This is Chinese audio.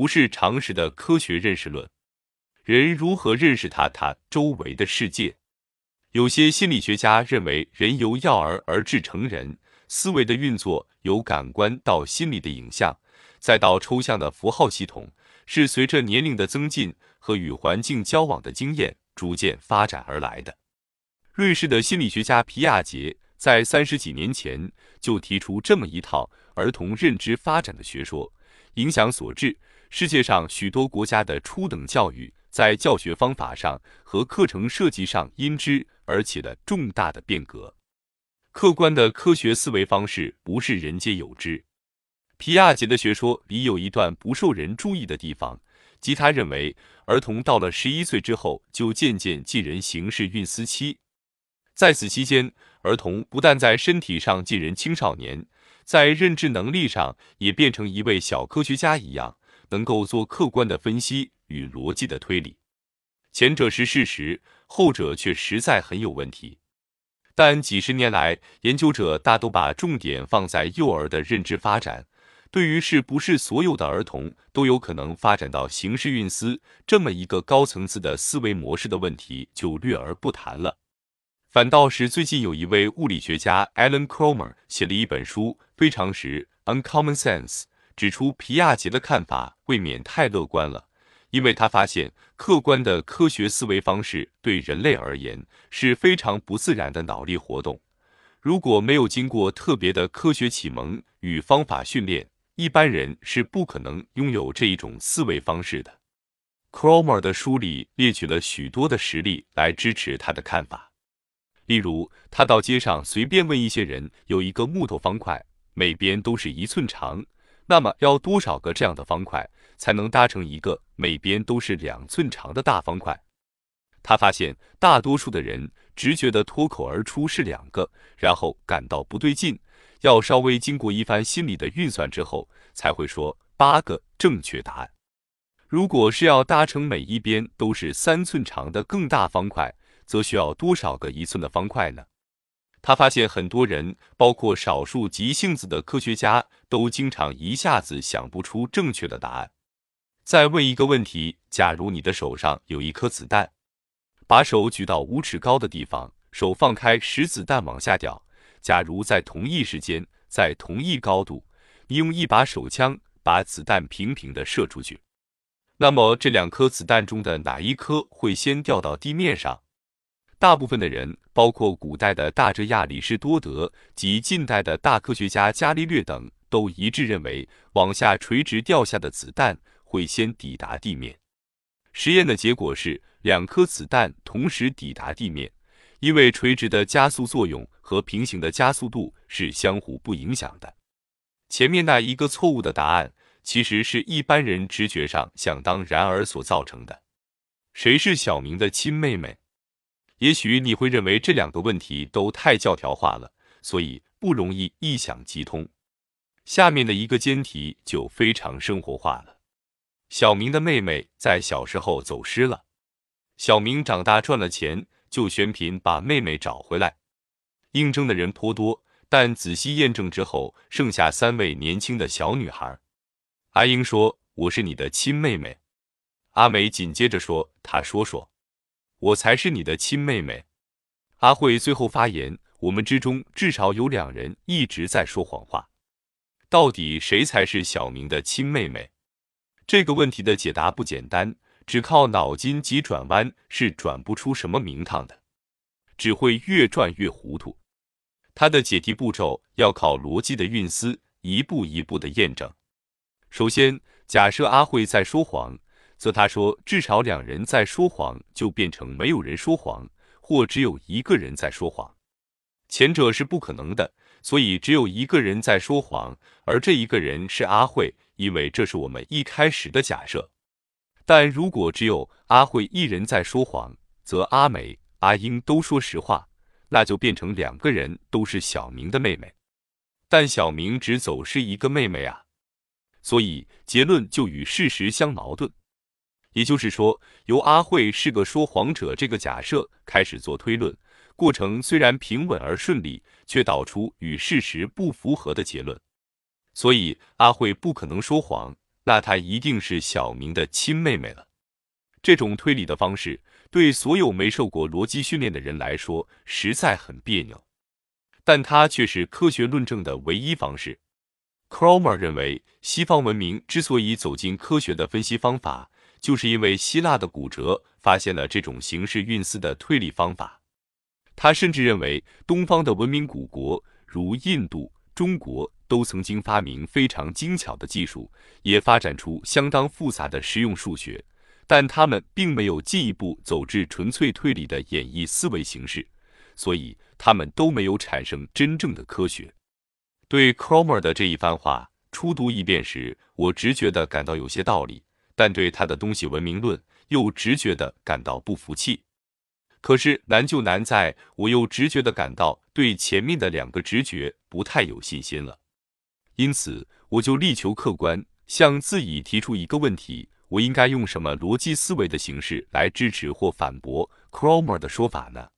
不是常识的科学认识论。人如何认识他他周围的世界？有些心理学家认为，人由幼儿而至成人，思维的运作由感官到心理的影像，再到抽象的符号系统，是随着年龄的增进和与环境交往的经验逐渐发展而来的。瑞士的心理学家皮亚杰在三十几年前就提出这么一套儿童认知发展的学说，影响所致，世界上许多国家的初等教育在教学方法上和课程设计上因之。而起了重大的变革。客观的科学思维方式不是人皆有之。皮亚杰的学说里有一段不受人注意的地方，即他认为儿童到了十一岁之后就渐渐进人形式运思期，在此期间，儿童不但在身体上进人青少年，在认知能力上也变成一位小科学家一样，能够做客观的分析与逻辑的推理。前者是事实。后者却实在很有问题，但几十年来，研究者大都把重点放在幼儿的认知发展，对于是不是所有的儿童都有可能发展到形式运思这么一个高层次的思维模式的问题，就略而不谈了。反倒是最近有一位物理学家 Alan Cromer 写了一本书《非常时 Uncommon Sense》，指出皮亚杰的看法未免太乐观了。因为他发现，客观的科学思维方式对人类而言是非常不自然的脑力活动。如果没有经过特别的科学启蒙与方法训练，一般人是不可能拥有这一种思维方式的。Cromer 的书里列举了许多的实例来支持他的看法。例如，他到街上随便问一些人：有一个木头方块，每边都是一寸长，那么要多少个这样的方块？才能搭成一个每边都是两寸长的大方块。他发现大多数的人直觉的脱口而出是两个，然后感到不对劲，要稍微经过一番心理的运算之后，才会说八个正确答案。如果是要搭成每一边都是三寸长的更大方块，则需要多少个一寸的方块呢？他发现很多人，包括少数急性子的科学家，都经常一下子想不出正确的答案。再问一个问题：假如你的手上有一颗子弹，把手举到五尺高的地方，手放开，使子弹往下掉。假如在同一时间，在同一高度，你用一把手枪把子弹平平的射出去，那么这两颗子弹中的哪一颗会先掉到地面上？大部分的人，包括古代的大哲亚里士多德及近代的大科学家伽利略等，都一致认为，往下垂直掉下的子弹。会先抵达地面。实验的结果是，两颗子弹同时抵达地面，因为垂直的加速作用和平行的加速度是相互不影响的。前面那一个错误的答案，其实是一般人直觉上想当然而所造成的。谁是小明的亲妹妹？也许你会认为这两个问题都太教条化了，所以不容易一想即通。下面的一个尖题就非常生活化了。小明的妹妹在小时候走失了，小明长大赚了钱，就选品把妹妹找回来。应征的人颇多，但仔细验证之后，剩下三位年轻的小女孩。阿英说：“我是你的亲妹妹。”阿美紧接着说：“她说说，我才是你的亲妹妹。”阿慧最后发言：“我们之中至少有两人一直在说谎话，到底谁才是小明的亲妹妹？”这个问题的解答不简单，只靠脑筋急转弯是转不出什么名堂的，只会越转越糊涂。它的解题步骤要靠逻辑的运思，一步一步的验证。首先，假设阿慧在说谎，则他说至少两人在说谎，就变成没有人说谎，或只有一个人在说谎。前者是不可能的，所以只有一个人在说谎，而这一个人是阿慧。因为这是我们一开始的假设，但如果只有阿慧一人在说谎，则阿美、阿英都说实话，那就变成两个人都是小明的妹妹。但小明只走失一个妹妹啊，所以结论就与事实相矛盾。也就是说，由阿慧是个说谎者这个假设开始做推论，过程虽然平稳而顺利，却导出与事实不符合的结论。所以阿慧不可能说谎，那她一定是小明的亲妹妹了。这种推理的方式，对所有没受过逻辑训练的人来说，实在很别扭。但它却是科学论证的唯一方式。Cromer 认为，西方文明之所以走进科学的分析方法，就是因为希腊的骨折发现了这种形式运思的推理方法。他甚至认为，东方的文明古国，如印度、中国，都曾经发明非常精巧的技术，也发展出相当复杂的实用数学，但他们并没有进一步走至纯粹推理的演绎思维形式，所以他们都没有产生真正的科学。对 Cromer 的这一番话初读一遍时，我直觉地感到有些道理，但对他的东西文明论又直觉地感到不服气。可是难就难在，我又直觉地感到对前面的两个直觉不太有信心了。因此，我就力求客观，向自己提出一个问题：我应该用什么逻辑思维的形式来支持或反驳 Cromer 的说法呢？